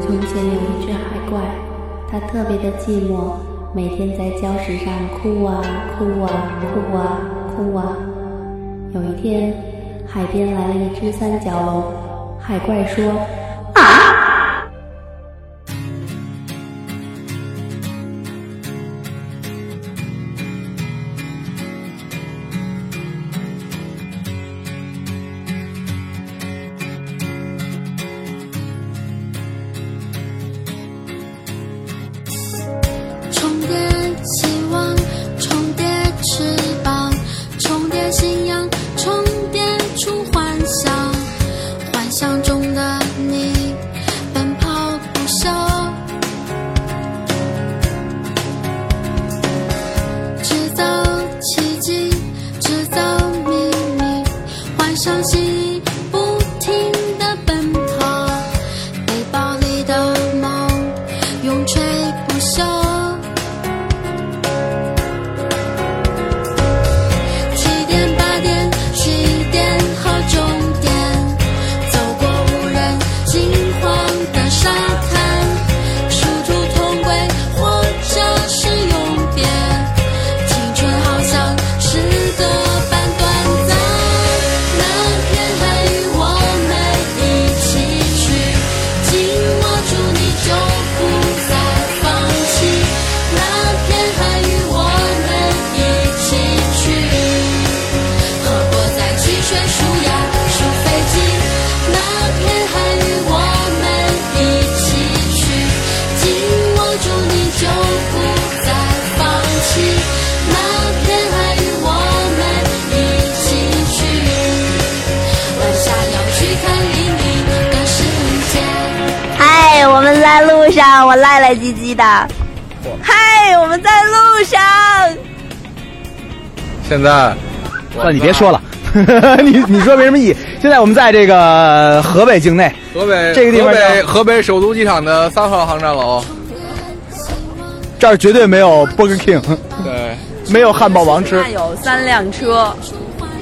从前有一只海怪，它特别的寂寞，每天在礁石上哭啊哭啊哭啊哭啊。有一天，海边来了一只三角龙，海怪说。啊现在，那你别说了，你你说没什么意义。现在我们在这个河北境内，河北这个地方，河北河北首都机场的三号航站楼，这儿绝对没有 Burger King，对，没有汉堡王吃。有三辆车，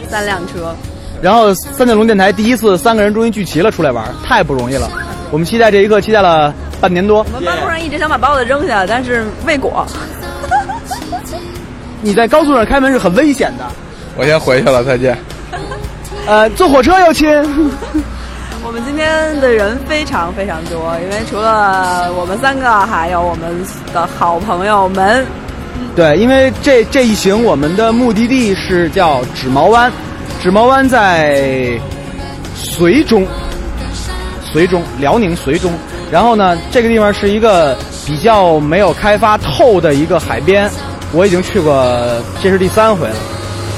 三辆车。然后三角龙电台第一次三个人终于聚齐了，出来玩，太不容易了。我们期待这一刻，期待了。半年多，我们班路上一直想把包子扔下，但是未果。你在高速上开门是很危险的。我先回去了，再见。呃，坐火车哟亲。我们今天的人非常非常多，因为除了我们三个，还有我们的好朋友们。对，因为这这一行我们的目的地是叫纸毛湾，纸毛湾在绥中，绥中，辽宁绥中。然后呢，这个地方是一个比较没有开发透的一个海边，我已经去过，这是第三回了。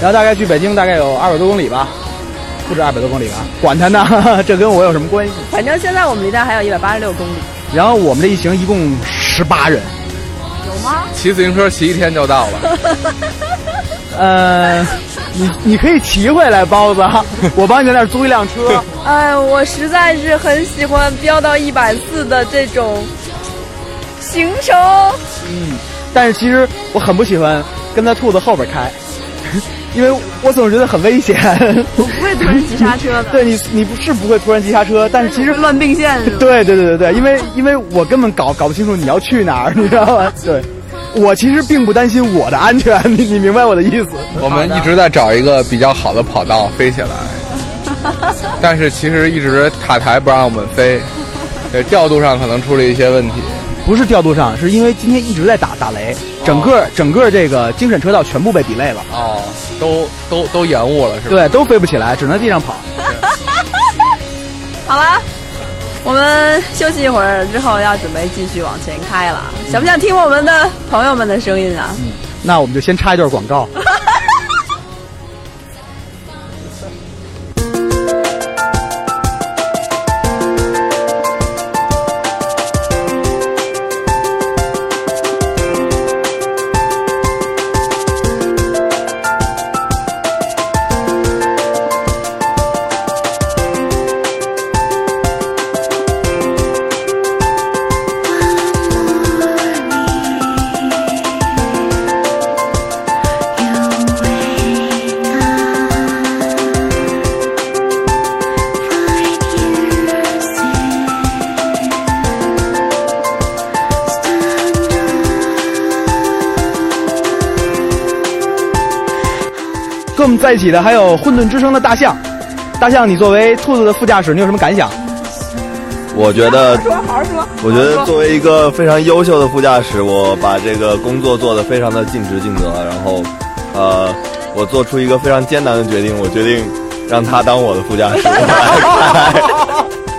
然后大概距北京大概有二百多公里吧，不止二百多公里吧？管他呢，这跟我有什么关系？反正现在我们离那还有一百八十六公里。然后我们这一行一共十八人。有吗？骑自行车骑一天就到了。呃。你你可以骑回来，包子，我帮你在那儿租一辆车。哎，我实在是很喜欢飙到一百四的这种行程。嗯，但是其实我很不喜欢跟在兔子后边开，因为我总是觉得很危险。我不会突然急刹车的。对你，你不是不会突然急刹车，但是其实乱并线。对对对对对，因为因为我根本搞搞不清楚你要去哪儿，你知道吗？对。我其实并不担心我的安全，你你明白我的意思？我们一直在找一个比较好的跑道飞起来，但是其实一直塔台不让我们飞，调度上可能出了一些问题。不是调度上，是因为今天一直在打打雷，整个整个这个精神车道全部被抵累了。哦，都都都延误了是吧？对，都飞不起来，只能在地上跑。好了。我们休息一会儿之后，要准备继续往前开了。想不想听我们的朋友们的声音啊？嗯，那我们就先插一段广告。在一起的还有混沌之声的大象。大象，你作为兔子的副驾驶，你有什么感想？我觉得，说好好说。我觉得作为一个非常优秀的副驾驶，我把这个工作做得非常的尽职尽责。然后，呃，我做出一个非常艰难的决定，我决定让他当我的副驾驶。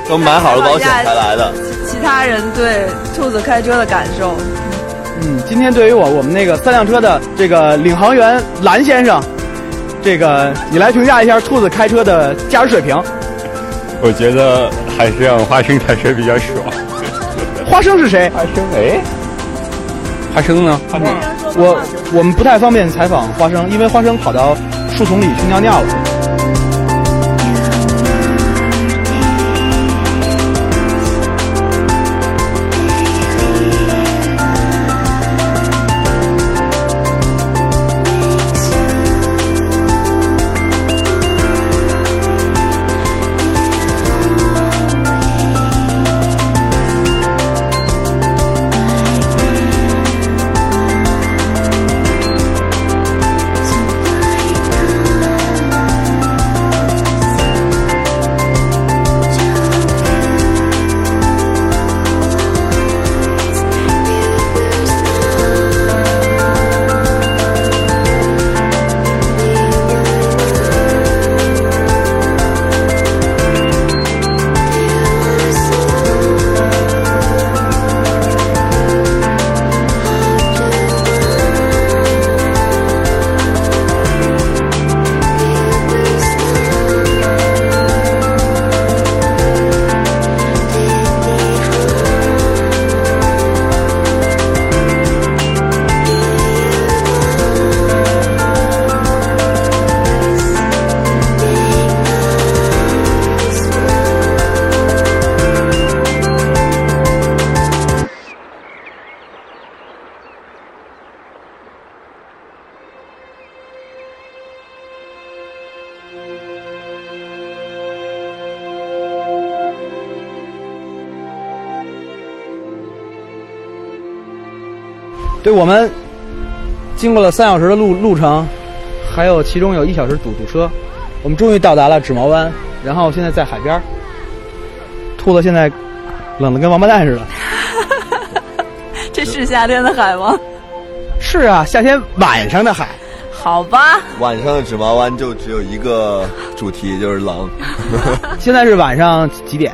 都买好了保险才来的。其他人对兔子开车的感受，嗯，今天对于我我们那个三辆车的这个领航员蓝先生，这个你来评价一下兔子开车的驾驶水平。我觉得还是让花生开车比较爽。花生是谁？花生哎，花生呢？花生我我们不太方便采访花生，因为花生跑到树丛里去尿尿了。对我们经过了三小时的路路程，还有其中有一小时堵堵车，我们终于到达了纸毛湾，然后现在在海边儿。兔子现在冷的跟王八蛋似的。这是夏天的海吗？是啊，夏天晚上的海。好吧，晚上的纸毛湾就只有一个主题，就是冷。现在是晚上几点？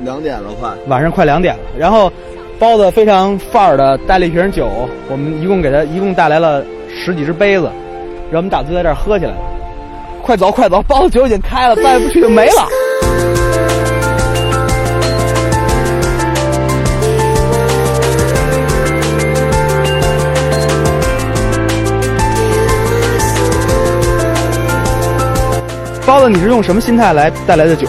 两点了快。晚上快两点了。然后包子非常范儿的带了一瓶酒，我们一共给他一共带来了十几只杯子，让我们打算在这儿喝起来了。快走快走，包子酒已经开了，再不去就没了。包子，你是用什么心态来带来的酒？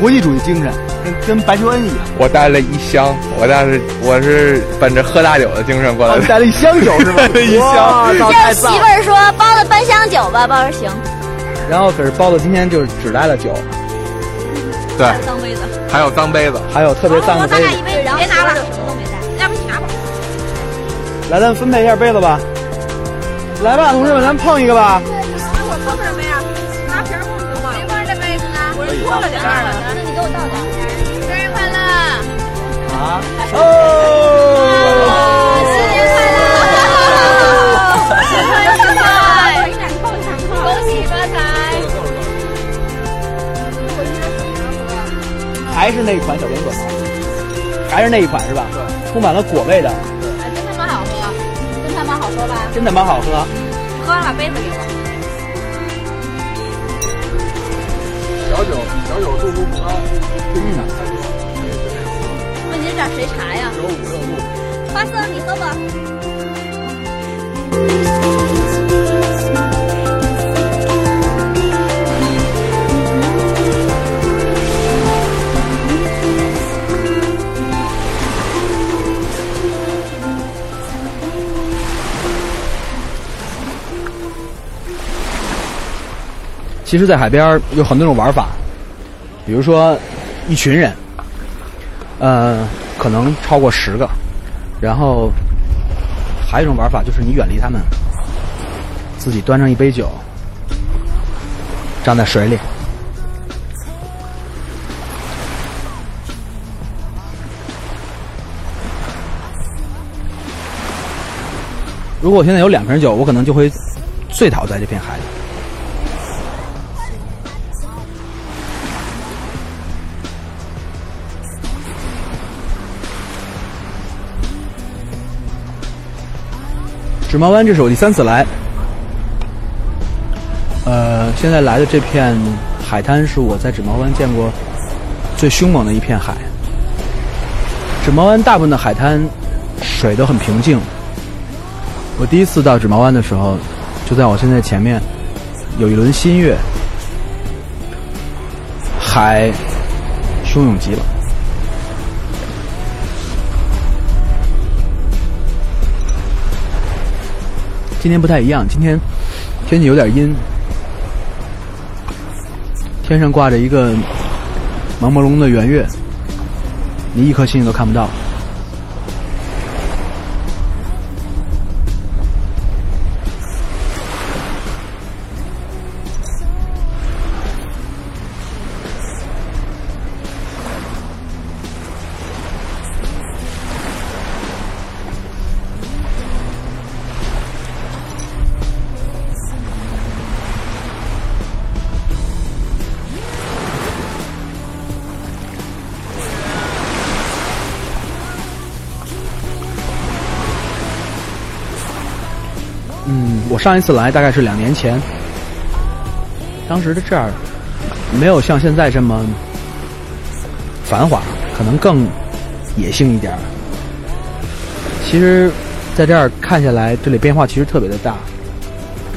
国际主义精神，跟跟白求恩一样。我带了一箱，我带是我是本着喝大酒的精神过来哦，的。带了一箱酒是吧？一箱哇这媳妇儿说包子半箱酒吧，包说行。然后可是包子今天就只带了酒，对，脏杯子，还有脏杯子。还有特别脏的杯子。咱俩一杯，别拿了，什么都没带，要不你拿吧。来，咱分配一下杯子吧。来吧，同志们，咱碰一个吧。哦！新年快乐！新年快乐！恭喜发财！还是那一款小莲粉吗？还是那一款是吧？充满了果味的，哎，真他妈好喝，真他妈好喝吧？真他妈好喝。喝完把杯子给我。小酒，小酒度数不高，问您找谁查呀？花色，你喝吧。其实，在海边有很多种玩法，比如说一群人，呃，可能超过十个，然后还有一种玩法就是你远离他们，自己端上一杯酒，站在水里。如果我现在有两瓶酒，我可能就会醉倒在这片海里。纸毛湾，这是我第三次来。呃，现在来的这片海滩是我在纸毛湾见过最凶猛的一片海。纸毛湾大部分的海滩水都很平静。我第一次到纸毛湾的时候，就在我现在前面有一轮新月，海汹涌极了。今天不太一样，今天天气有点阴，天上挂着一个朦朦胧胧的圆月，你一颗星星都看不到。上一次来大概是两年前，当时的这儿没有像现在这么繁华，可能更野性一点儿。其实，在这儿看下来，这里变化其实特别的大。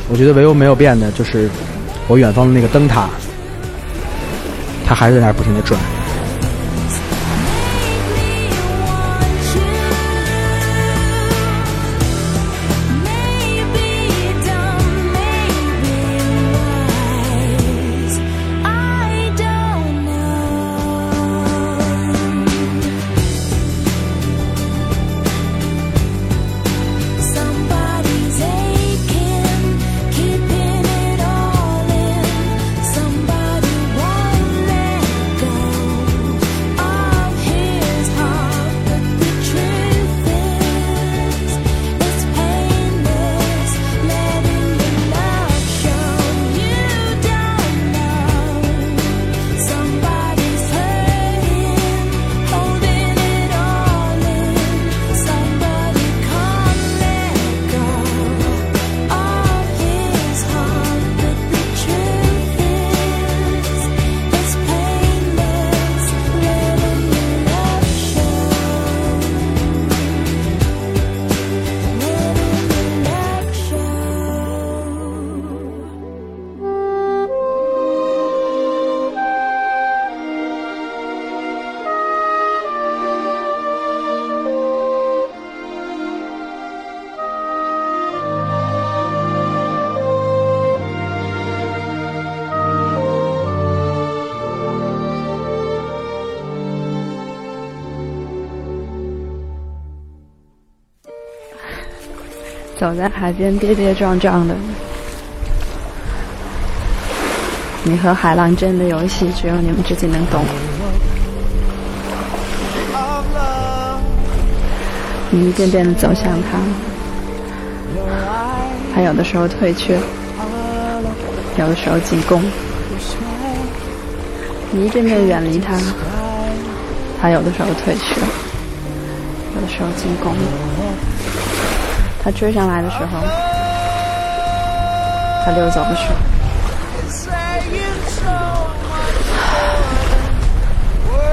我觉得唯有没有变的就是我远方的那个灯塔，它还在那儿不停的转。走在海边跌跌撞撞的，你和海浪之间的游戏，只有你们自己能懂。你一遍遍的走向他，他有的时候退却，有的时候进攻。你一遍遍远离他，他有的时候退却，有的时候进攻。他追上来的时候，他溜走的时候，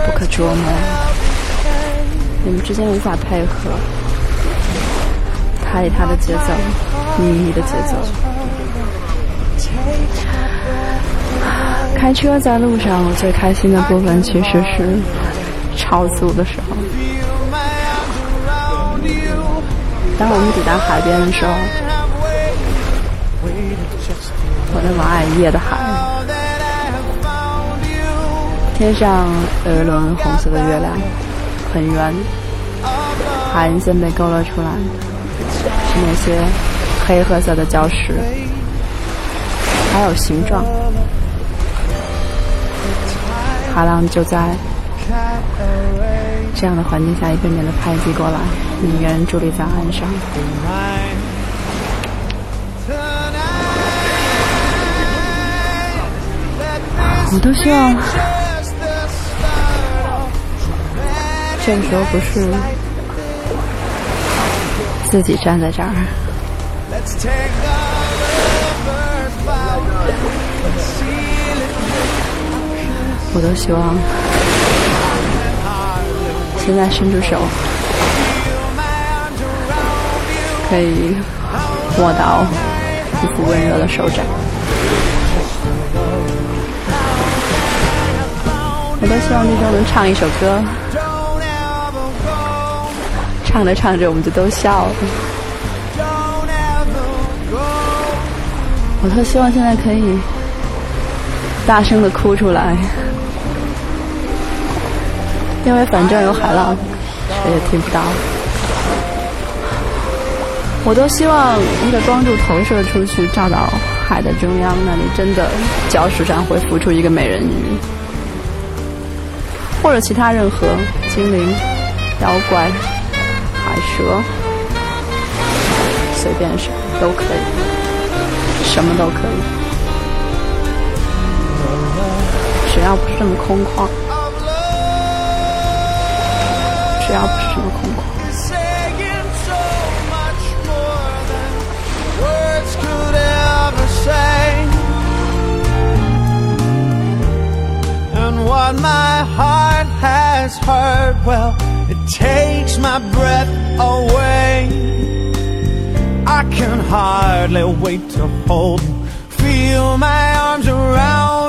不可捉摸。你们之间无法配合，他以他的节奏，你以你的节奏。开车在路上，我最开心的部分其实是超速的时候。当我们抵达海边的时候，我那么爱夜的海，天上有一轮红色的月亮，很圆，海岸线被勾勒出来，是那些黑褐色的礁石，还有形状。海浪就在这样的环境下一遍遍的拍击过来，你一个人伫立在岸上。我都希望这个时候不是自己站在这儿，我都希望现在伸出手，可以握到一副温热的手掌。我都希望那周能唱一首歌，唱着唱着我们就都笑了。我特希望现在可以大声的哭出来。因为反正有海浪，谁也听不到。我都希望一个光柱投射出去，照到海的中央，那里真的礁石上会浮出一个美人鱼，或者其他任何精灵、妖怪、海蛇，随便什么都可以，什么都可以，只要不是这么空旷。只要不是这么空旷。What my heart has heard, well, it takes my breath away. I can hardly wait to hold you, feel my arms around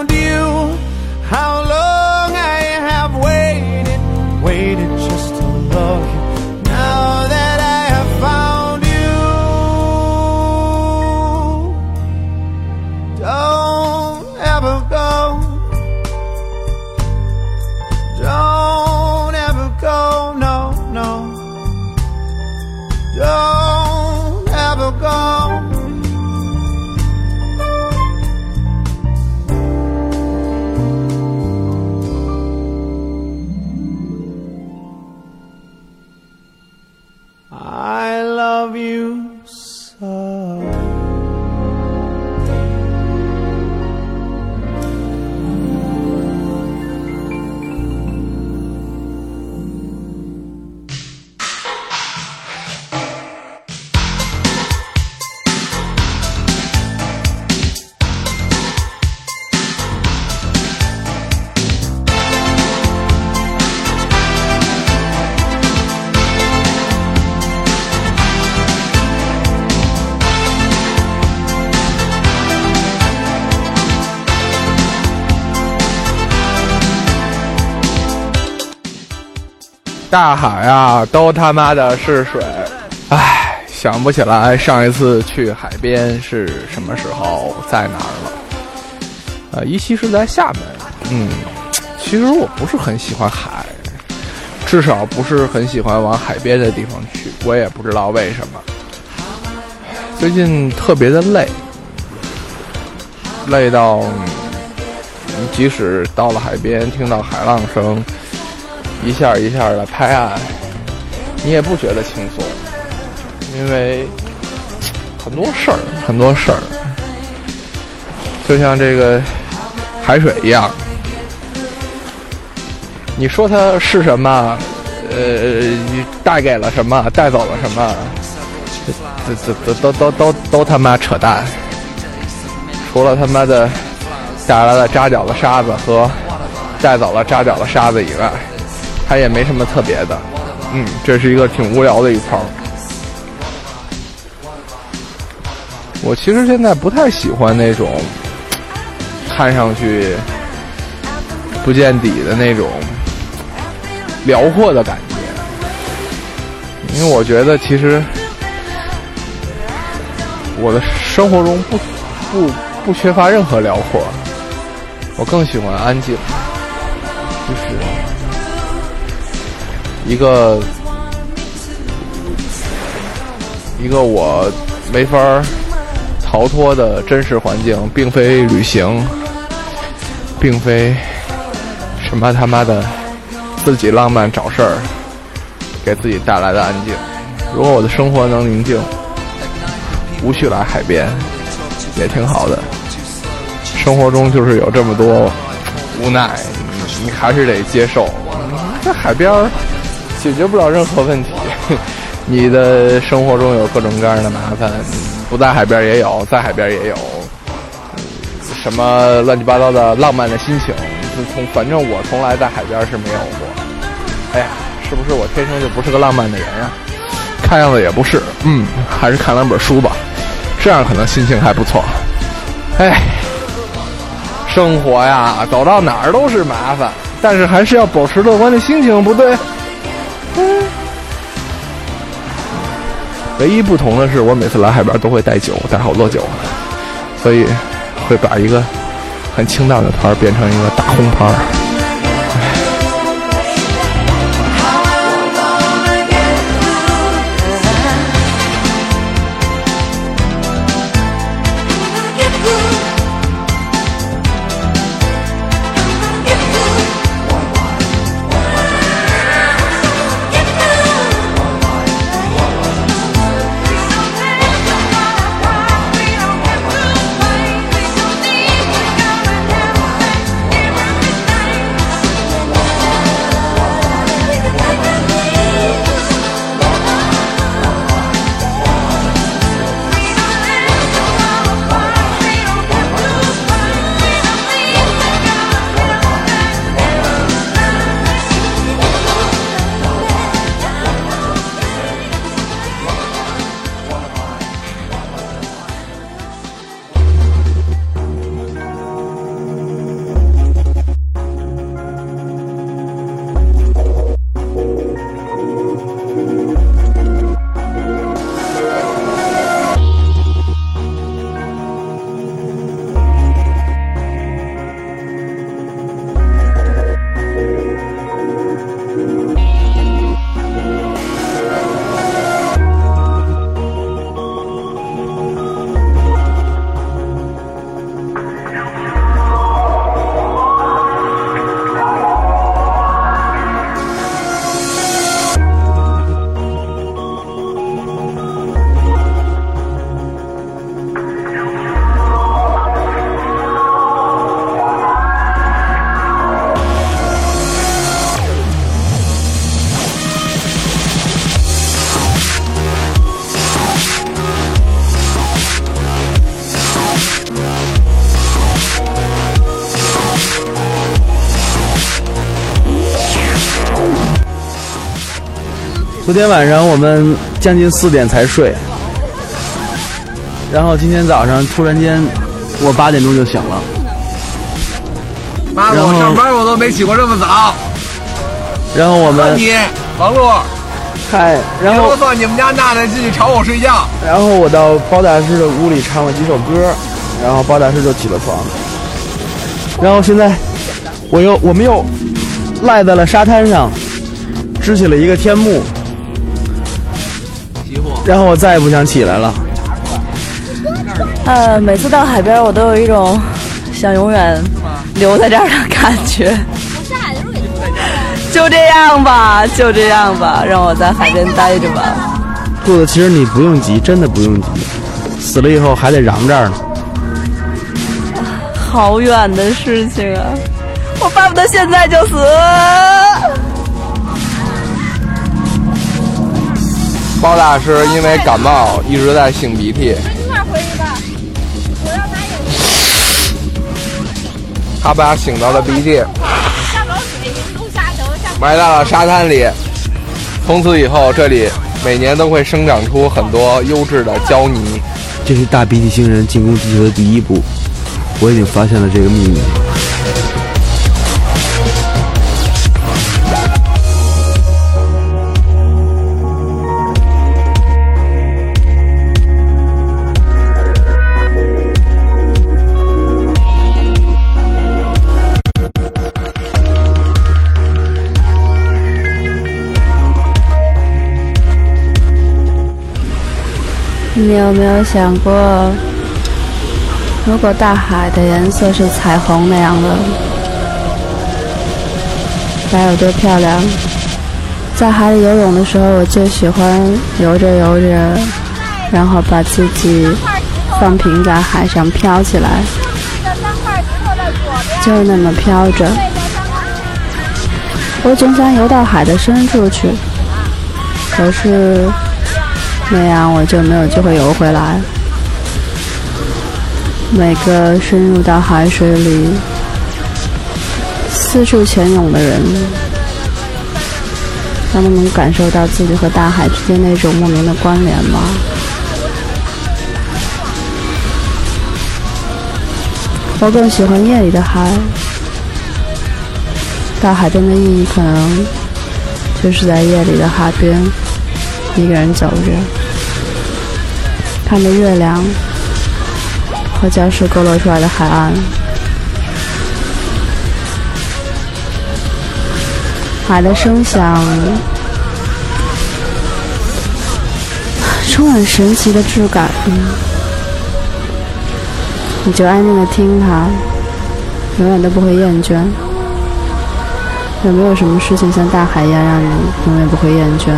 大海啊，都他妈的是水。唉，想不起来上一次去海边是什么时候，在哪儿了。呃，一期是在厦门。嗯，其实我不是很喜欢海，至少不是很喜欢往海边的地方去。我也不知道为什么。最近特别的累，累到即使到了海边，听到海浪声。一下一下的拍案，你也不觉得轻松，因为很多事儿，很多事儿，就像这个海水一样，你说它是什么？呃，你带给了什么？带走了什么？这这都都都都都他妈扯淡！除了他妈的带来了扎脚的沙子和带走了扎脚的沙子以外。它也没什么特别的，嗯，这是一个挺无聊的一泡。我其实现在不太喜欢那种看上去不见底的那种辽阔的感觉，因为我觉得其实我的生活中不不不缺乏任何辽阔，我更喜欢安静，一个一个我没法逃脱的真实环境，并非旅行，并非什么他妈的自己浪漫找事儿给自己带来的安静。如果我的生活能宁静，无需来海边，也挺好的。生活中就是有这么多无奈，你还是得接受。在海边儿解决不了任何问题，你的生活中有各种各样的麻烦，不在海边也有，在海边也有，什么乱七八糟的浪漫的心情。就从反正我从来在海边是没有过。哎呀，是不是我天生就不是个浪漫的人啊？看样子也不是，嗯，还是看两本书吧，这样可能心情还不错。哎。生活呀，走到哪儿都是麻烦，但是还是要保持乐观的心情，不对？唯一不同的是，我每次来海边都会带酒，带好多酒，所以会把一个很清淡的团变成一个大红盘。昨天晚上我们将近四点才睡，然后今天早上突然间我八点钟就醒了。妈的，我上班我都没起过这么早。然后我们你王璐，嗨，然后你们家娜娜进去吵我睡觉。然后我到包大师的屋里唱了几首歌，然后包大师就起了床。然后现在我又我们又赖在了沙滩上，支起了一个天幕。然后我再也不想起来了。呃，每次到海边，我都有一种想永远留在这儿的感觉。就这样吧，就这样吧，让我在海边待着吧。兔子，其实你不用急，真的不用急。死了以后还得嚷这儿呢。好远的事情啊！我巴不得现在就死。包大师因为感冒一直在擤鼻涕。回去吧，我要拿他把擤到的鼻涕埋到了沙滩里。从此以后，这里每年都会生长出很多优质的胶泥。这是大鼻涕星人进攻地球的第一步，我已经发现了这个秘密。你有没有想过，如果大海的颜色是彩虹那样的，该有多漂亮！在海里游泳的时候，我最喜欢游着游着，然后把自己放平在海上飘起来，就那么飘着。我总想游到海的深处去，可是那样我就没有机会游回来。每个深入到海水里、四处潜泳的人，他们能感受到自己和大海之间那种莫名的关联吗？我更喜欢夜里的海。到海边的意义，可能就是在夜里的海边，一个人走着，看着月亮。和礁石勾勒出来的海岸，海的声响充满神奇的质感。你就安静的听它，永远都不会厌倦。有没有什么事情像大海一样，让你永远不会厌倦？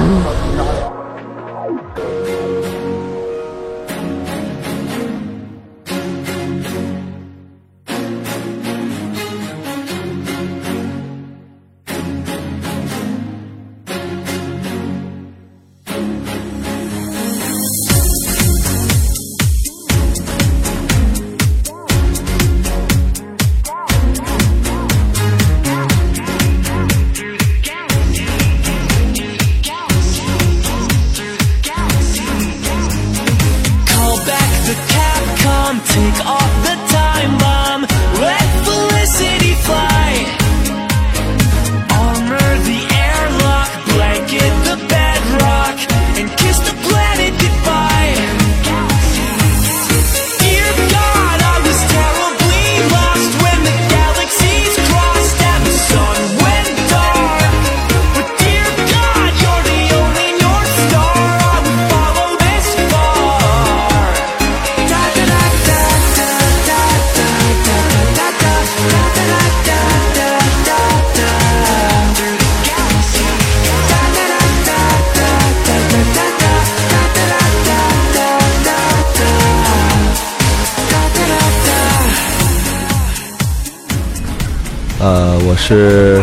是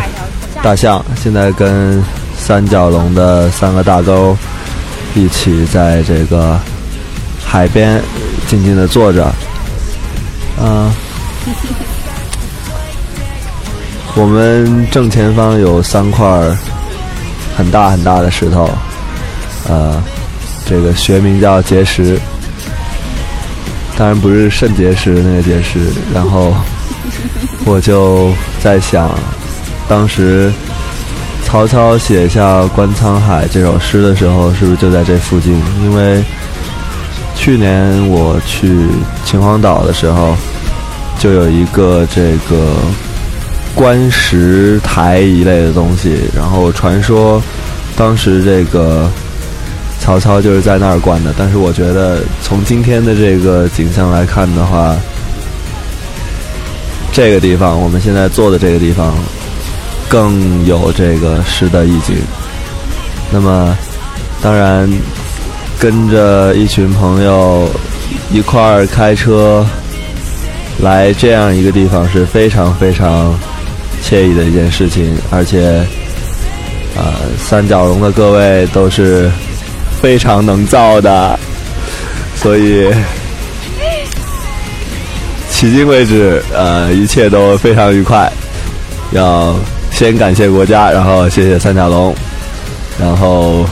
大象，现在跟三角龙的三个大钩一起在这个海边静静的坐着。啊，我们正前方有三块很大很大的石头，呃，这个学名叫结石，当然不是肾结石那个结石，然后。我就在想，当时曹操写下《观沧海》这首诗的时候，是不是就在这附近？因为去年我去秦皇岛的时候，就有一个这个观石台一类的东西，然后传说当时这个曹操就是在那儿观的。但是我觉得，从今天的这个景象来看的话，这个地方，我们现在坐的这个地方，更有这个诗的意境。那么，当然，跟着一群朋友一块儿开车来这样一个地方是非常非常惬意的一件事情。而且，呃，三角龙的各位都是非常能造的，所以。迄今为止，呃，一切都非常愉快。要先感谢国家，然后谢谢三角龙，然后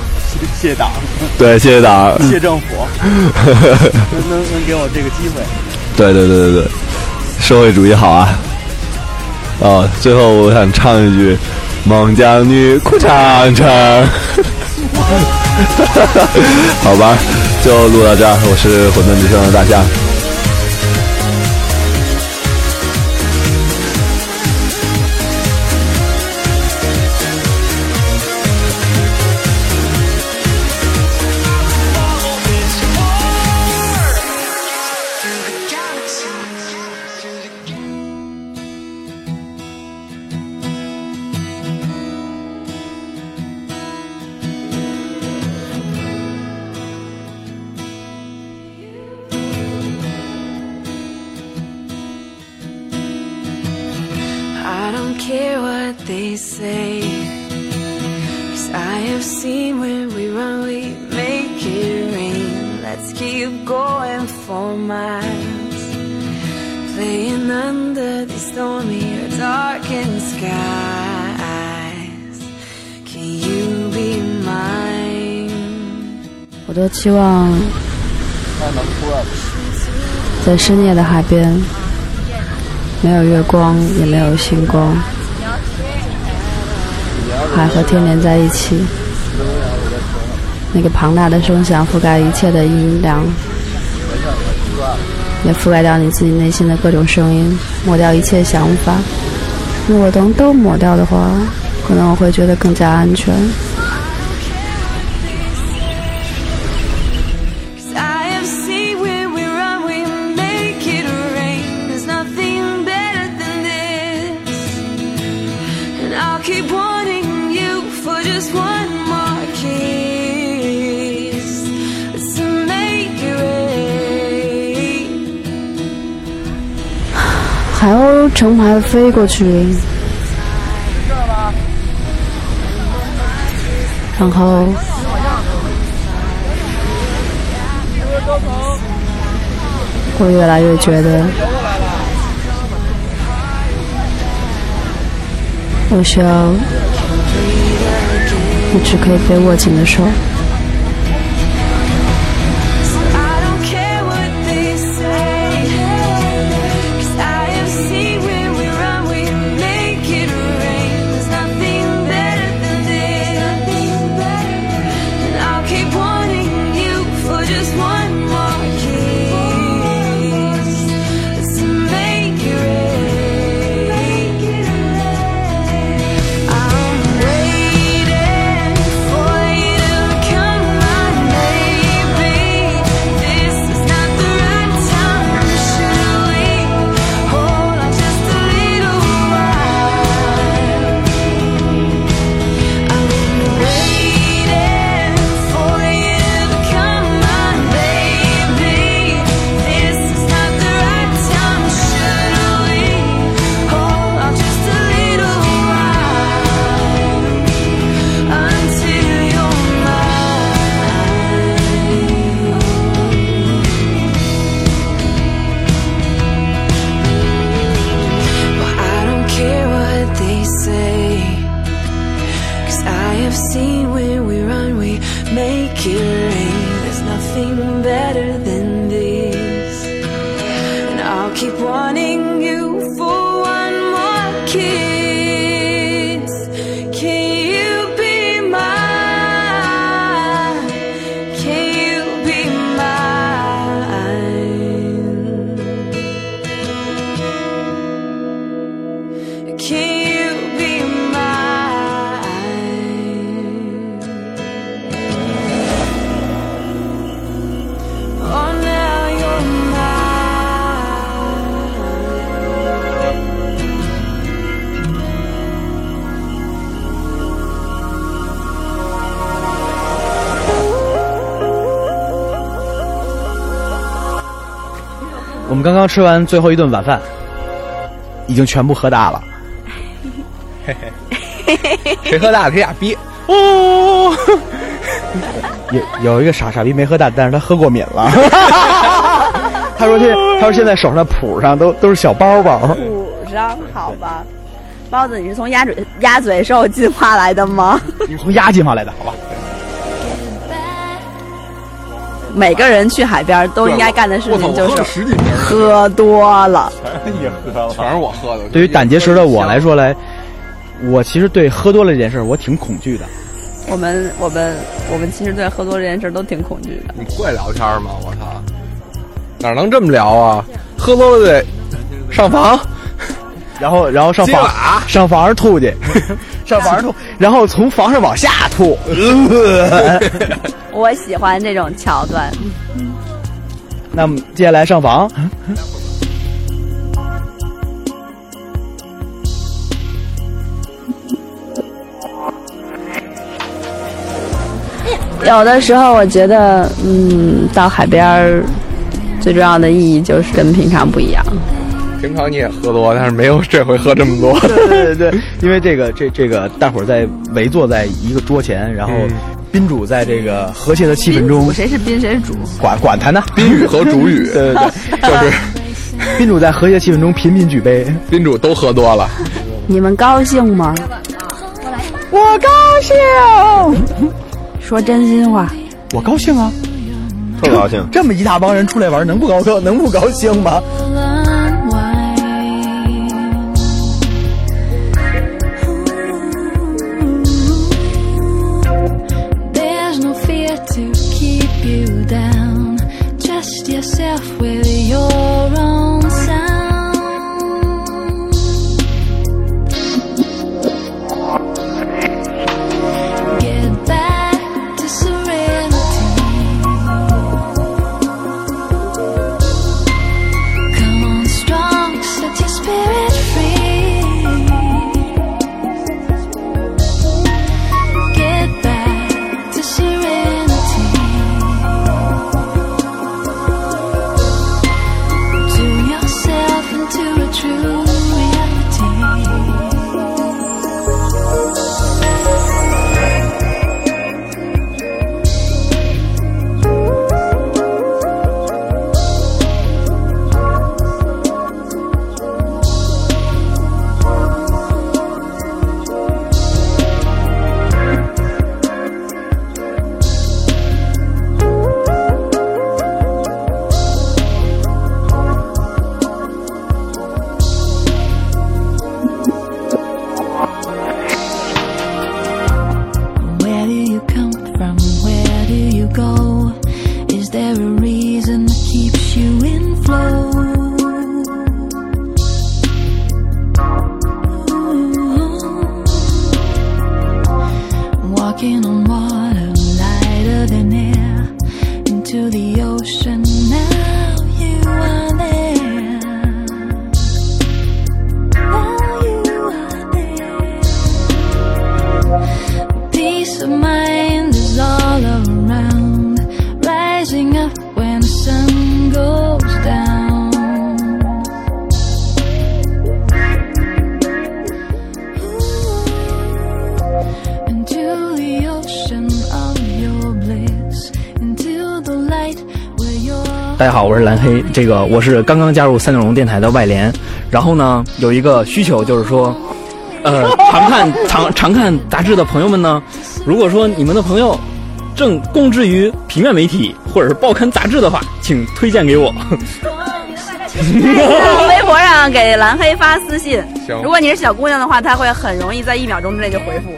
谢谢党，对，谢谢党，谢政府，能能能给我这个机会。对对对对对，社会主义好啊！哦，最后我想唱一句：孟姜女哭长城。好吧，就录到这儿。我是混沌之声的大象。I don't care what they say. Cause I have seen when we run, we make it rain. Let's keep going for miles. Playing under the stormy or darkened skies. Can you be mine? 我多期望在深夜的海边， 没有月光，也没有星光，海和天连在一起，那个庞大的声响覆盖一切的音量，也覆盖掉你自己内心的各种声音，抹掉一切想法。如果能都抹掉的话，可能我会觉得更加安全。成排飞过去，然后我越来越觉得，我需要一只可以被握紧的手。吃完最后一顿晚饭，已经全部喝大了。嘿 嘿谁喝大了谁俩逼。哦，有有一个傻傻逼没喝大，但是他喝过敏了。他说现他说现在手上的谱上都都是小包包。谱上好吧。包子，你是从鸭嘴鸭嘴兽进化来的吗？你是从鸭进化来的，好吧？每个人去海边都应该干的事情就是喝多了。全是你喝了，全是我喝的。对于胆结石的我来说来，我其实对喝多了这件事我挺恐惧的。我们我们我们其实对喝多这件事都挺恐惧的。你会聊天吗？我操，哪能这么聊啊？喝多了得上房，然后然后上房上房上吐去，上房上吐，然后从房上往下吐。我喜欢这种桥段。那么接下来上房，有的时候我觉得，嗯，到海边儿最重要的意义就是跟平常不一样，平常你也喝多，但是没有这回喝这么多。对对对对，因为这个这这个大伙儿在围坐在一个桌前，然后宾主在这个和谐的气氛中，谁是宾谁是主？管管他呢，宾语和主语，对 对对，就是宾主在和谐气氛中频频举杯，宾主都喝多了。你们高兴吗？我高兴，说真心话。我高兴啊，特高兴。这么一大帮人出来玩，能不高兴能不高兴吗？是蓝黑，这个我是刚刚加入三角龙电台的外联，然后呢有一个需求就是说，呃，常看常常看杂志的朋友们呢，如果说你们的朋友正供职于平面媒体或者是报刊杂志的话，请推荐给我。微博上给蓝黑发私信，如果你是小姑娘的话，她会很容易在一秒钟之内就回复。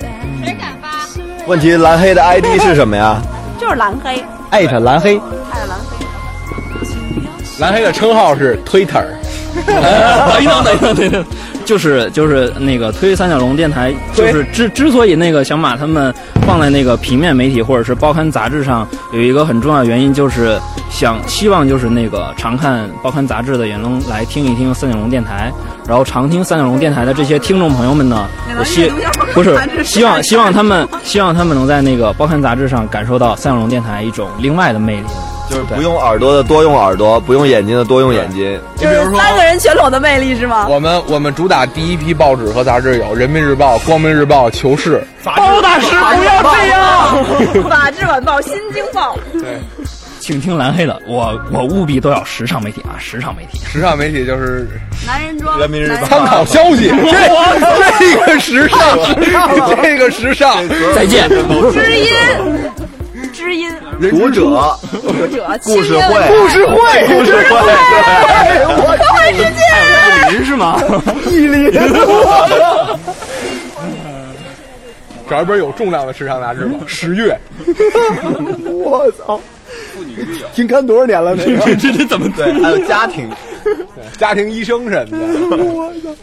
谁敢发问题蓝黑的 ID 是什么呀？就是蓝黑，艾特蓝黑，爱蓝黑。蓝黑的称号是 Twitter，等一等等一等等一等，就是就是那个推三角龙电台，就是之之所以那个想把他们放在那个平面媒体或者是报刊杂志上，有一个很重要的原因就是想希望就是那个常看报刊杂志的也能来听一听三角龙电台，然后常听三角龙电台的这些听众朋友们呢，我希不是希望希望他们希望他们能在那个报刊杂志上感受到三角龙电台一种另外的魅力。就是不用耳朵的多用耳朵，不用眼睛的多用眼睛。就是三个人全裸的魅力是吗？我们我们主打第一批报纸和杂志有《人民日报》《光明日报》《求是》。包大师不要这样。法制晚报、新京报，对，请听蓝黑的，我我务必都要时尚媒体啊，时尚媒体。时尚媒体就是男人装，人民日报参考消息，这这个时尚，这个时尚，再见。知音，知音，读者，读者，故事会，故事会，故事会，对，科幻世界。林是吗？毅力。找一本有重量的时尚杂志吧，十月。我操！停刊多少年了？这个这这怎么对，还有家庭，家庭医生什么的。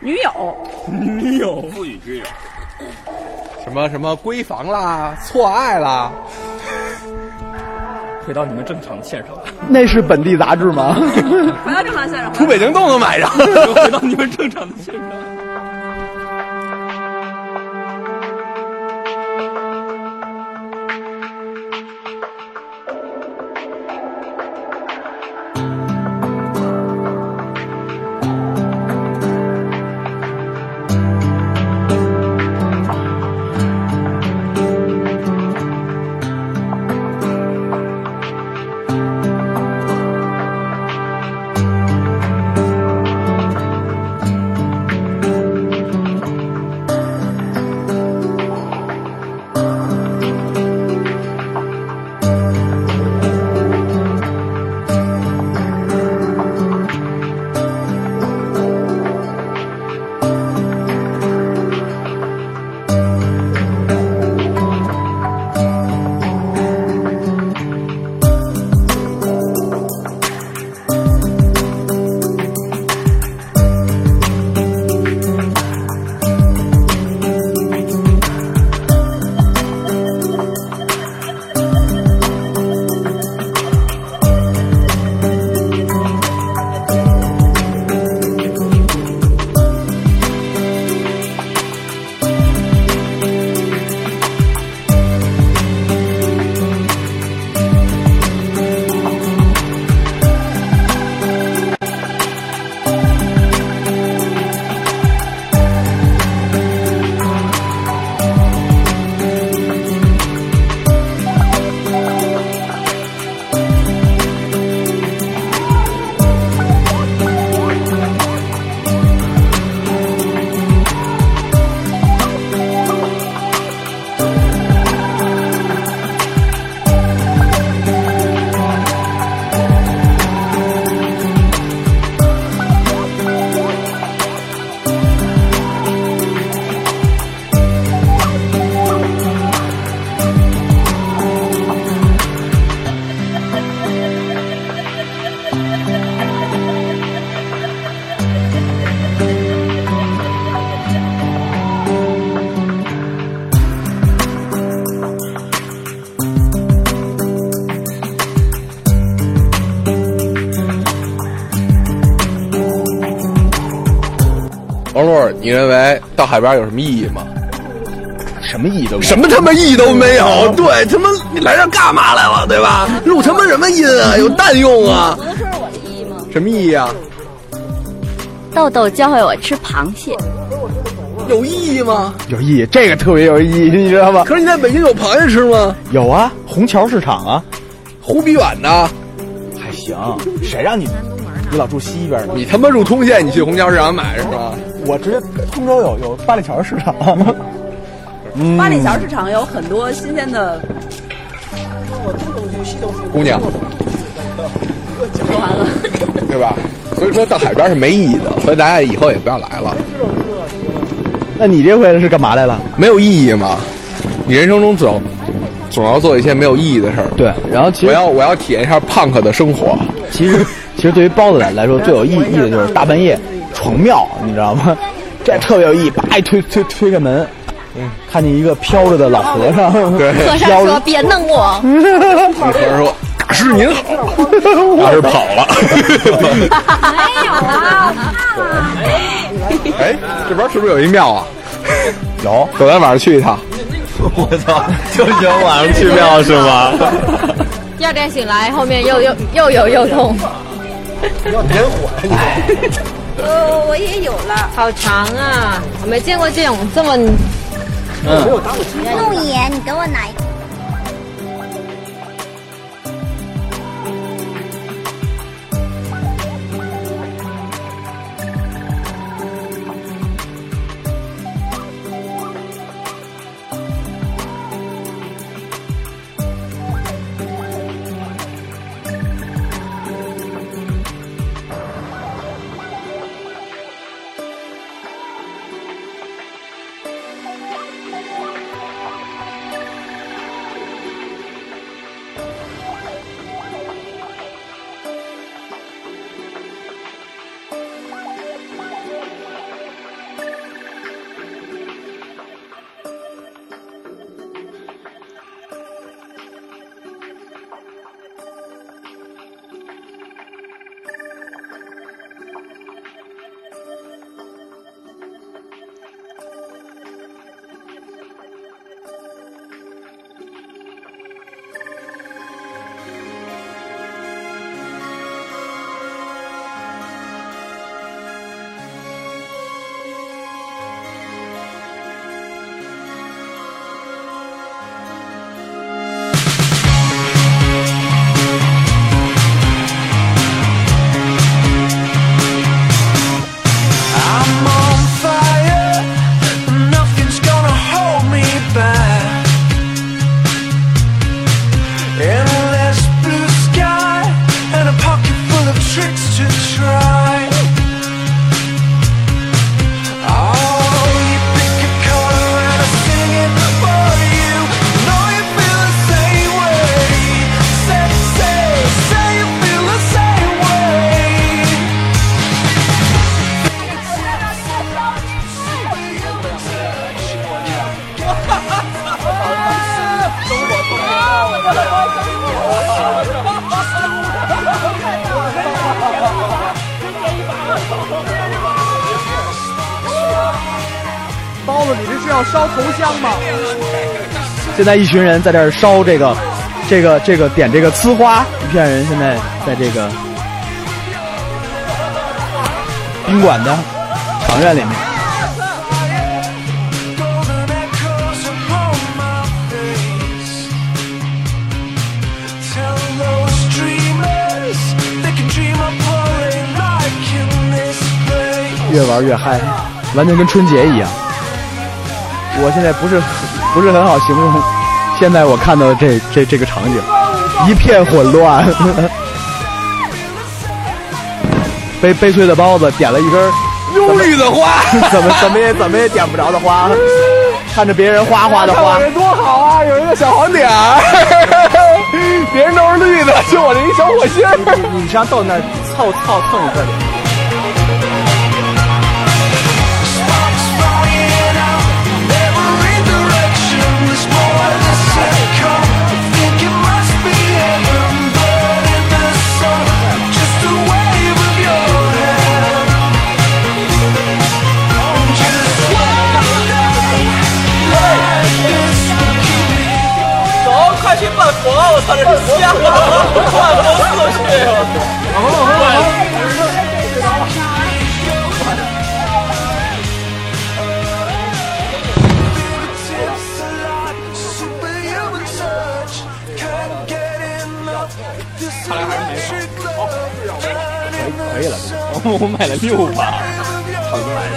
女友，女友？妇女之友，什么什么闺房啦，错爱啦，回到你们正常的线上，那是本地杂志吗？回到正常线上。出北京都能买着。回到你们正常的线上。你认为到海边有什么意义吗？什么意义都没有什么他妈意义都没有。对，他妈你来这干嘛来了？对吧？录他妈什么音啊？有蛋用啊？不能说是我的意义吗？什么意义啊？豆豆教会我吃螃蟹，有意义吗？有意义，这个特别有意义，你知道吗？可是你在北京有螃蟹吃吗？有啊，虹桥市场啊，湖比远呢？还行，谁让你你老住西边呢？你他妈住通县，你去虹桥市场买是吗？我直接通州有有八里桥市场，嗯 八里桥市场有很多新鲜的，姑娘，说完了。对吧？所以说到海边是没意义的，所以大家以后也不要来了，那你这回是干嘛来了？没有意义嘛。你人生中总总要做一些没有意义的事儿。对，然后其实我要我要体验一下 punk 的生活。其实其实对于包子来来说最有意义的就是大半夜闯庙，你知道吗？这特别有意义，叭一推推推开门，看见一个飘着的老和尚，对和尚说：“别弄我。那和尚说：“大师您好。”大师跑了。没有啊，哎，这边是不是有一庙啊？有，走，咱晚上去一趟。我操，就喜欢晚上去庙是吗？第二天醒来，后面又又又有又痛。哦，我也有了。好长啊！我没见过这种这么……嗯，弄眼，你给我拿一个。在一群人在这儿烧这个，这个这个点这个呲花，一片人现在在这个宾馆的场院里面。越玩越嗨，完全跟春节一样。我现在不是不是很好形容，现在我看到的这这这个场景，一片混乱。悲悲催的包子点了一根忧郁的花，怎么 怎么也怎么也点不着的花，看着别人哗哗的花，多好啊！有一个小黄点儿，别人都是绿的，就我这一小火星儿。你你上豆那儿凑凑蹭一块买了六把，好买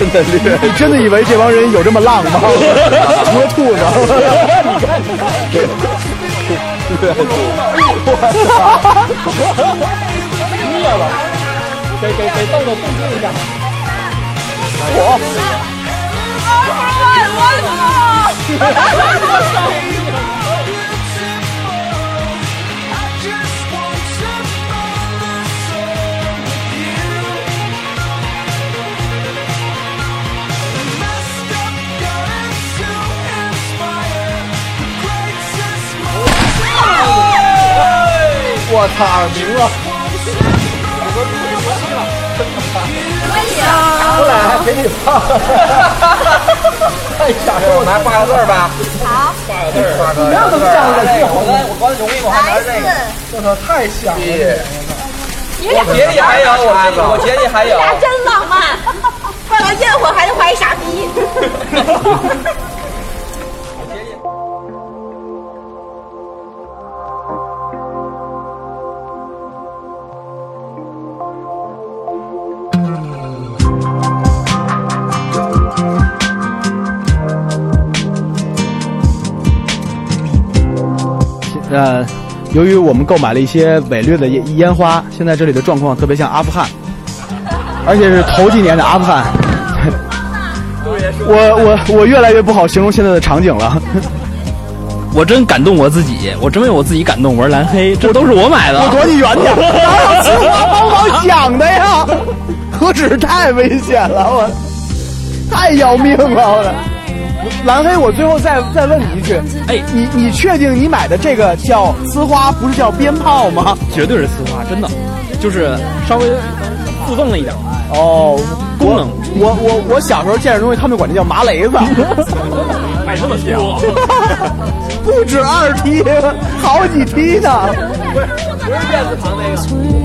真的是，你真的以为这帮人有这么浪吗？除了兔子，你看，晕了，给给给豆豆动静一下。我。我操，赢了！拿过来，给你放。太吓人了！我来画个字儿吧。好，画个字儿，画个。不要这么像个我跟我刚容易，我还拿这个。我操，太像了！我姐里还有，我我姐里还有。真浪漫，换了烟火还得怀疑傻逼。由于我们购买了一些伪劣的烟烟花，现在这里的状况特别像阿富汗，而且是头几年的阿富汗。我我我越来越不好形容现在的场景了。我真感动我自己，我真为我自己感动。我是蓝黑，这都是我买的。我躲你远点，哪有青花帮忙想的呀？何止太危险了，我太要命了，我。蓝黑，我最后再再问你一句，哎，你你确定你买的这个叫丝花，不是叫鞭炮吗？绝对是丝花，真的，就是稍微附赠了一点哦，功能。我我我小时候见着东西，他们管这叫麻雷子，买这么多，不止二梯，好几梯呢。不是不是电子旁那个。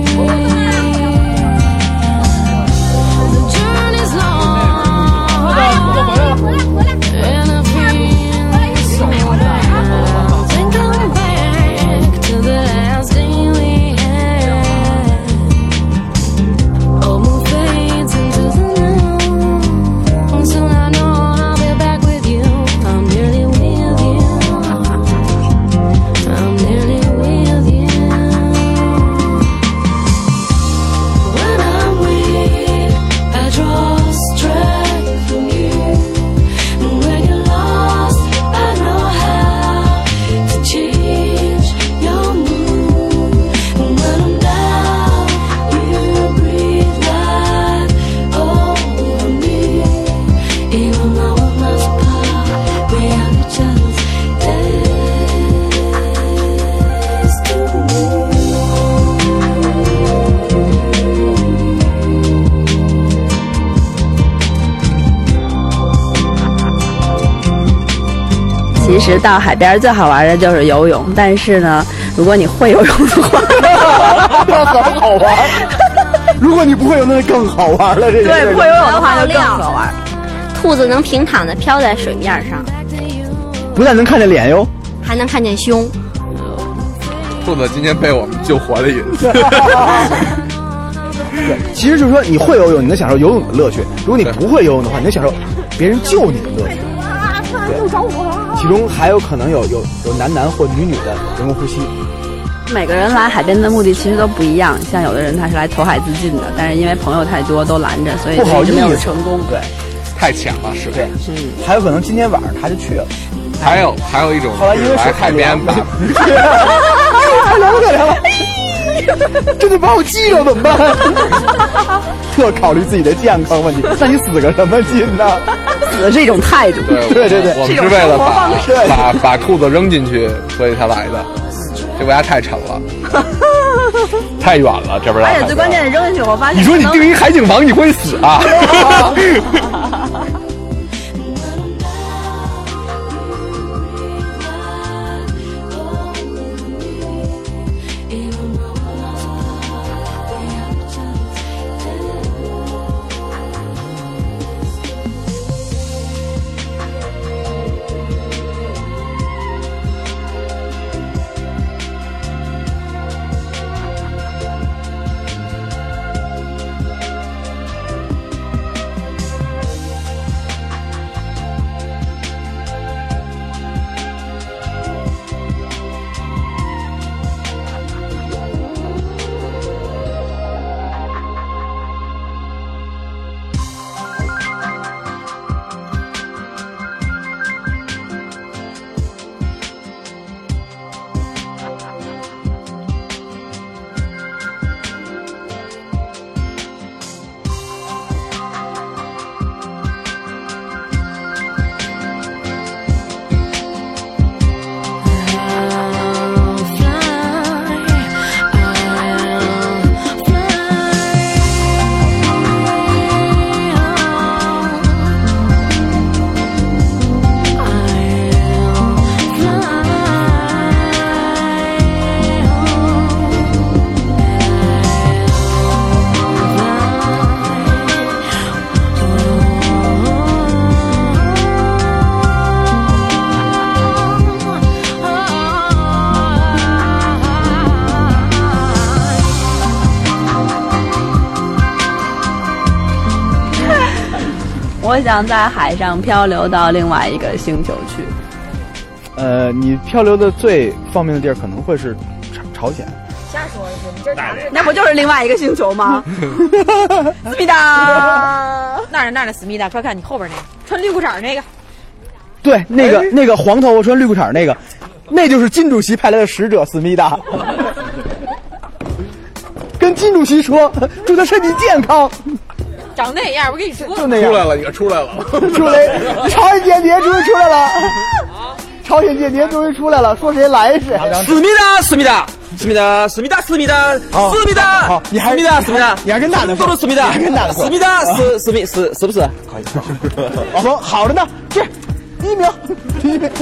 实到海边最好玩的就是游泳，但是呢，如果你会游泳的话，那很好玩。如果你不会游，那更好玩了。这对，不会游泳的话就更好玩。兔子能平躺的飘在水面上，不但能看见脸哟，还能看见胸。兔子今天被我们救活了一次。对，其实就是说，你会游泳，你能享受游泳的乐趣；如果你不会游泳的话，你能享受别人救你的乐趣。又着火了。其中还有可能有有有男男或女女的人工呼吸。每个人来海边的目的其实都不一样，像有的人他是来投海自尽的，但是因为朋友太多都拦着，所以不好意思没有成功。对，太浅了，是对，嗯，还有可能今天晚上他就去了。还有还有一种，后来因为水海边吧，太凉了，太凉了，这就把我击着怎么办？特考虑自己的健康问题，那你死个什么劲呢？死是一种态度。对对对，我们是为了把把把兔子扔进去，所以才来的。这国家太沉了，太远了，这边。而且最关键的扔进去，我发现你说你定一海景房，你会死啊？我想在海上漂流到另外一个星球去。呃，你漂流的最方便的地儿可能会是朝朝鲜。瞎说的，你今儿哪那不就是另外一个星球吗？思密达，那儿那儿呢？思密达，快看你后边那个穿绿裤衩那个，对，那哎个那个黄头发穿绿裤衩那个，那就是金主席派来的使者思密达。跟金主席说，祝他身体健康。长那样，我跟你说，就那样出来了，你看出来了，出来，朝鲜间谍终于出来了。朝鲜间谍终于出来了，说谁来谁。思密达，思密达，思密达，思密达，思密达，好思密达，好你还思密达，思密达，你还跟大的说都是思密达，你还跟大的说思密达是思密是是不是？我 说好着呢，去第一名，第一名。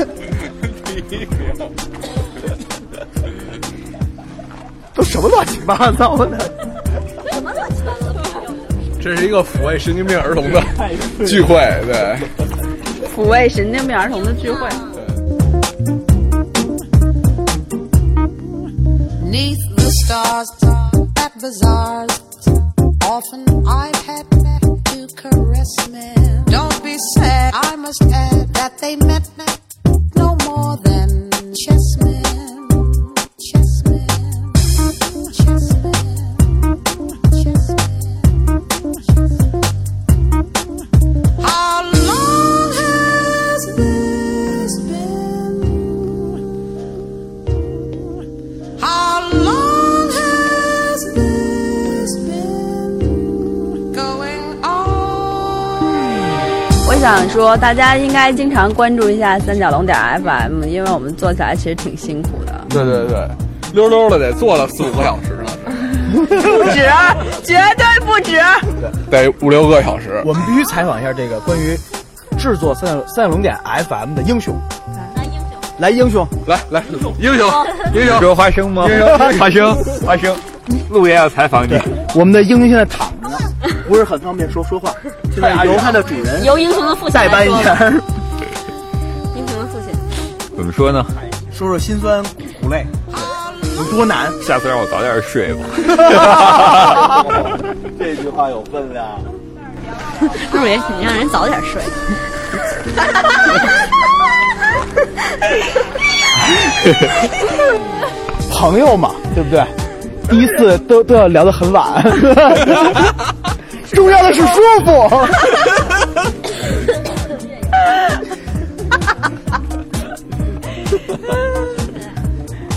都什么乱七八糟的？这是一个抚慰神经病儿童的聚会，对。抚慰神经病儿童的聚会。Neath the stars at bazaars, often I've had to caress men. Don't be sad, I must add that they meant no more than. Chessmen. 想说，大家应该经常关注一下三角龙点 FM，因为我们做起来其实挺辛苦的。对对对，溜溜的得做了四五个小时呢，不止，绝对不止。得五六个小时。我们必须采访一下这个关于制作三角三角龙点 FM 的英雄。来，英雄，来英雄来来，英雄，英雄，有花生吗？英雄花生，花生，陆爷要采访你。我们的英雄现在躺不是很方便说说话，现在由他的主人由英雄的父亲代班一下，英雄的父亲，怎么说呢？说说辛酸苦累有多难。下次让我早点睡吧。这句话有分量。陆爷，你让人早点睡。朋友嘛，对不对？第一次都都要聊得很晚，重要的是舒服。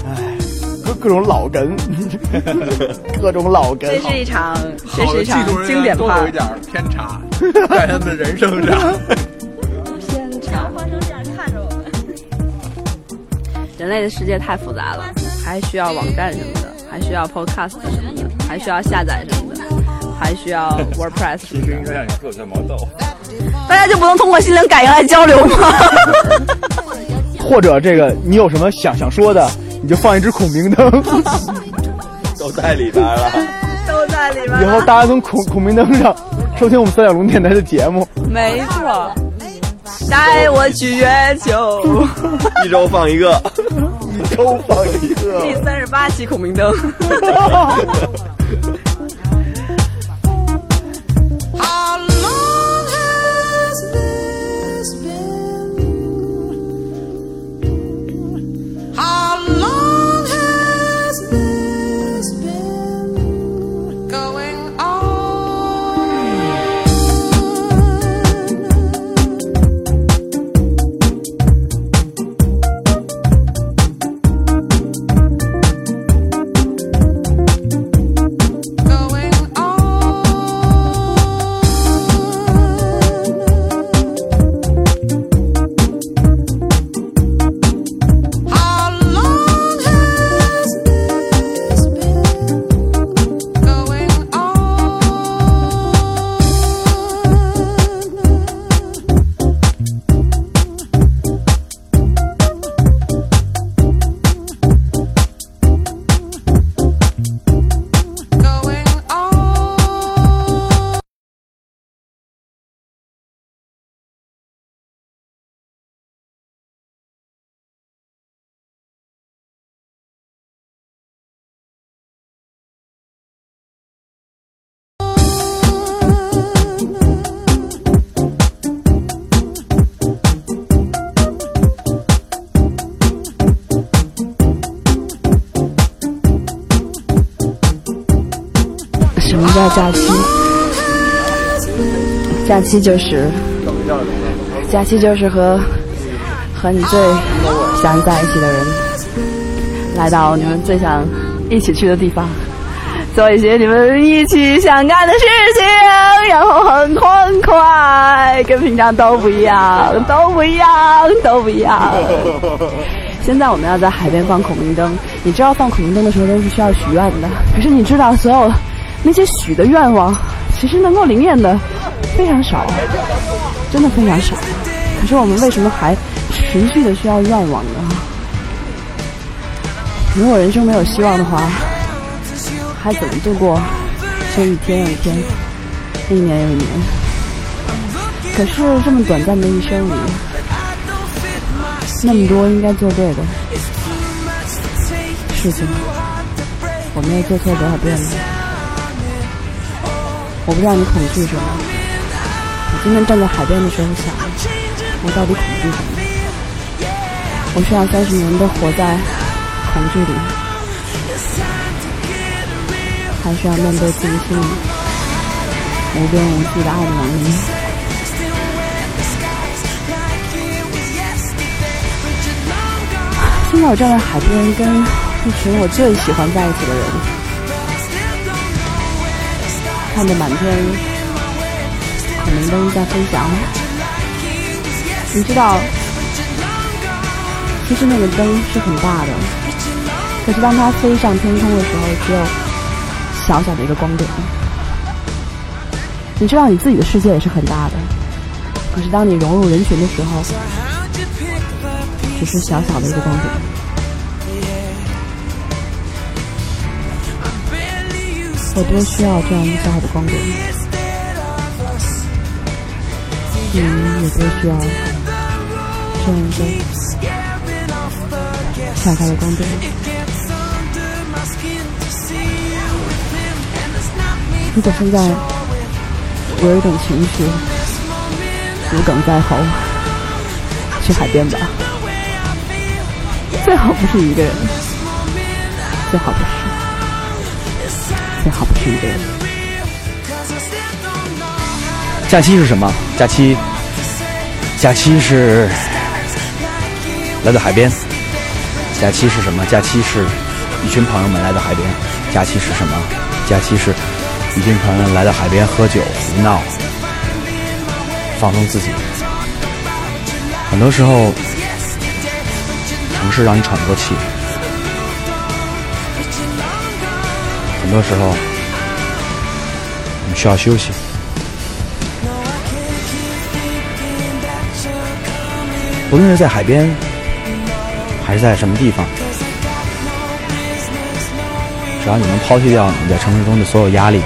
哎，各各种老梗，各种老梗。这是一场，这是一场经典都有一。点偏差，在他们的人生上。偏差。人类的世界太复杂了，还需要网站什么的，还需要 Podcast 什么的，还需要下载什么的，还需要 WordPress 什么的。应该让你做这毛豆。大家就不能通过心灵感应来交流吗？或者这个你有什么想想说的，你就放一只孔明灯，都在里边了。都在里边。以后大家从孔孔明灯上收听我们三角龙电台的节目。没错，带我去月球。一周放一个，一周放一个。第三十八期孔明灯。假期就是，假期就是和和你最想在一起的人，来到你们最想一起去的地方，做一些你们一起想干的事情，然后很欢快，跟平常都不一样，都不一样，都不一样。现在我们要在海边放孔明灯，你知道放孔明灯的时候都是需要许愿的，可是你知道所有那些许的愿望，其实能够灵验的非常少，真的非常少。可是我们为什么还持续的需要愿望呢？如果人生没有希望的话，还怎么度过这一天又一天，一年又一年？可是这么短暂的一生里，那么多应该做对的事情，我们又做错多少遍了？我不知道你恐惧什么。今天站在海边的时候想，我到底恐惧什么？我需要三十年都活在恐惧里，还是要面对自己心里无边无际的爱的能力？现在我站在海边，跟一群我最喜欢在一起的人，看着满天孔明灯在飞翔。你知道，其实那个灯是很大的，可是当它飞上天空的时候，只有小小的一个光点。你知道你自己的世界也是很大的，可是当你融入人群的时候，只是小小的一个光点。我多需要这样一个小小的光点，你也多需要这样一个小小的光点。如果现在我有一种情绪如鲠在喉，去海边吧。最好不是一个人，最好不是，最好不是一个人。假期是什么？假期，假期是来到海边。假期是什么？假期是一群朋友们来到海边。假期是什么？假期是一群朋友们来到海边喝酒、胡闹、放松自己。很多时候，城市让你喘不过气；很多时候，你需要休息。无论是在海边，还是在什么地方，只要你能抛弃掉你在城市中的所有压力，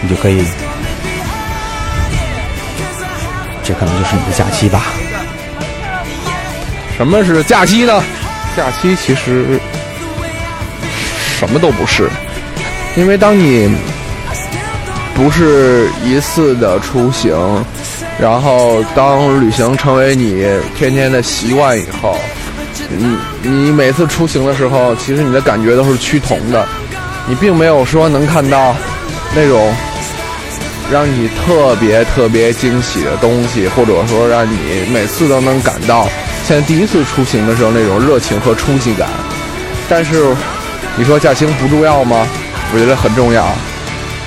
你就可以，这可能就是你的假期吧。什么是假期呢？假期其实什么都不是，因为当你不是一次的出行，然后当旅行成为你天天的习惯以后，你你每次出行的时候，其实你的感觉都是趋同的，你并没有说能看到那种让你特别特别惊喜的东西，或者说让你每次都能感到像第一次出行的时候那种热情和冲击感。但是你说假期不重要吗？我觉得很重要。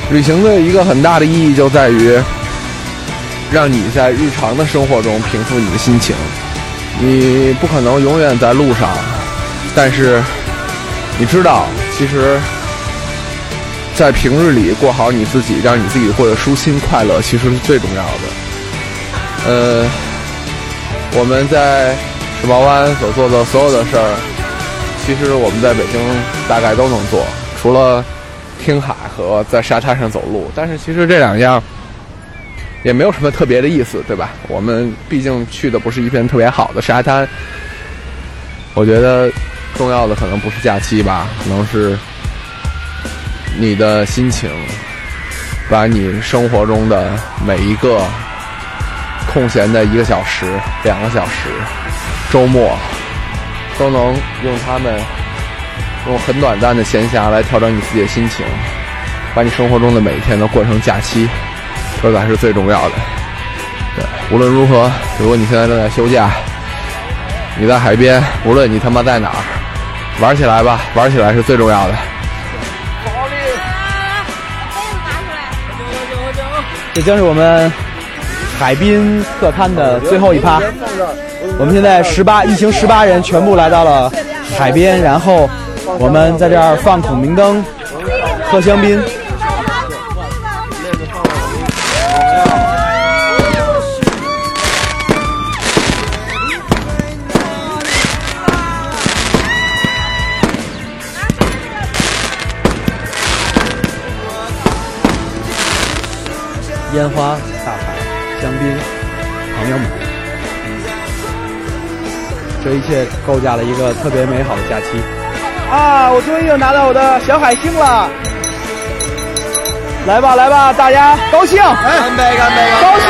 旅行的一个很大的意义就在于，让你在日常的生活中平复你的心情。你不可能永远在路上，但是你知道，其实，在平日里过好你自己，让你自己过得舒心快乐，其实是最重要的。呃，我们在世贸湾所做的所有的事儿，其实我们在北京大概都能做，除了听海和在沙滩上走路。但是其实这两样也没有什么特别的意思，对吧？我们毕竟去的不是一片特别好的沙滩。我觉得重要的可能不是假期吧，可能是你的心情，把你生活中的每一个空闲的一个小时、两个小时、周末，都能用它们用很短暂的闲暇来调整你自己的心情。把你生活中的每一天都过成假期，这才是最重要的。对，无论如何，如果你现在正在休假，你在海边，无论你他妈在哪儿，玩起来吧，玩起来是最重要的。这将是我们海滨特滩的最后一趴。我们现在十八一行十八人全部来到了海边，然后我们在这儿放孔明灯、喝香槟。烟花、大海、香槟、朋友们，这一切构架了一个特别美好的假期。啊！我终于又拿到我的小海星了！来吧，来吧，大家高兴！干杯，干杯！高兴！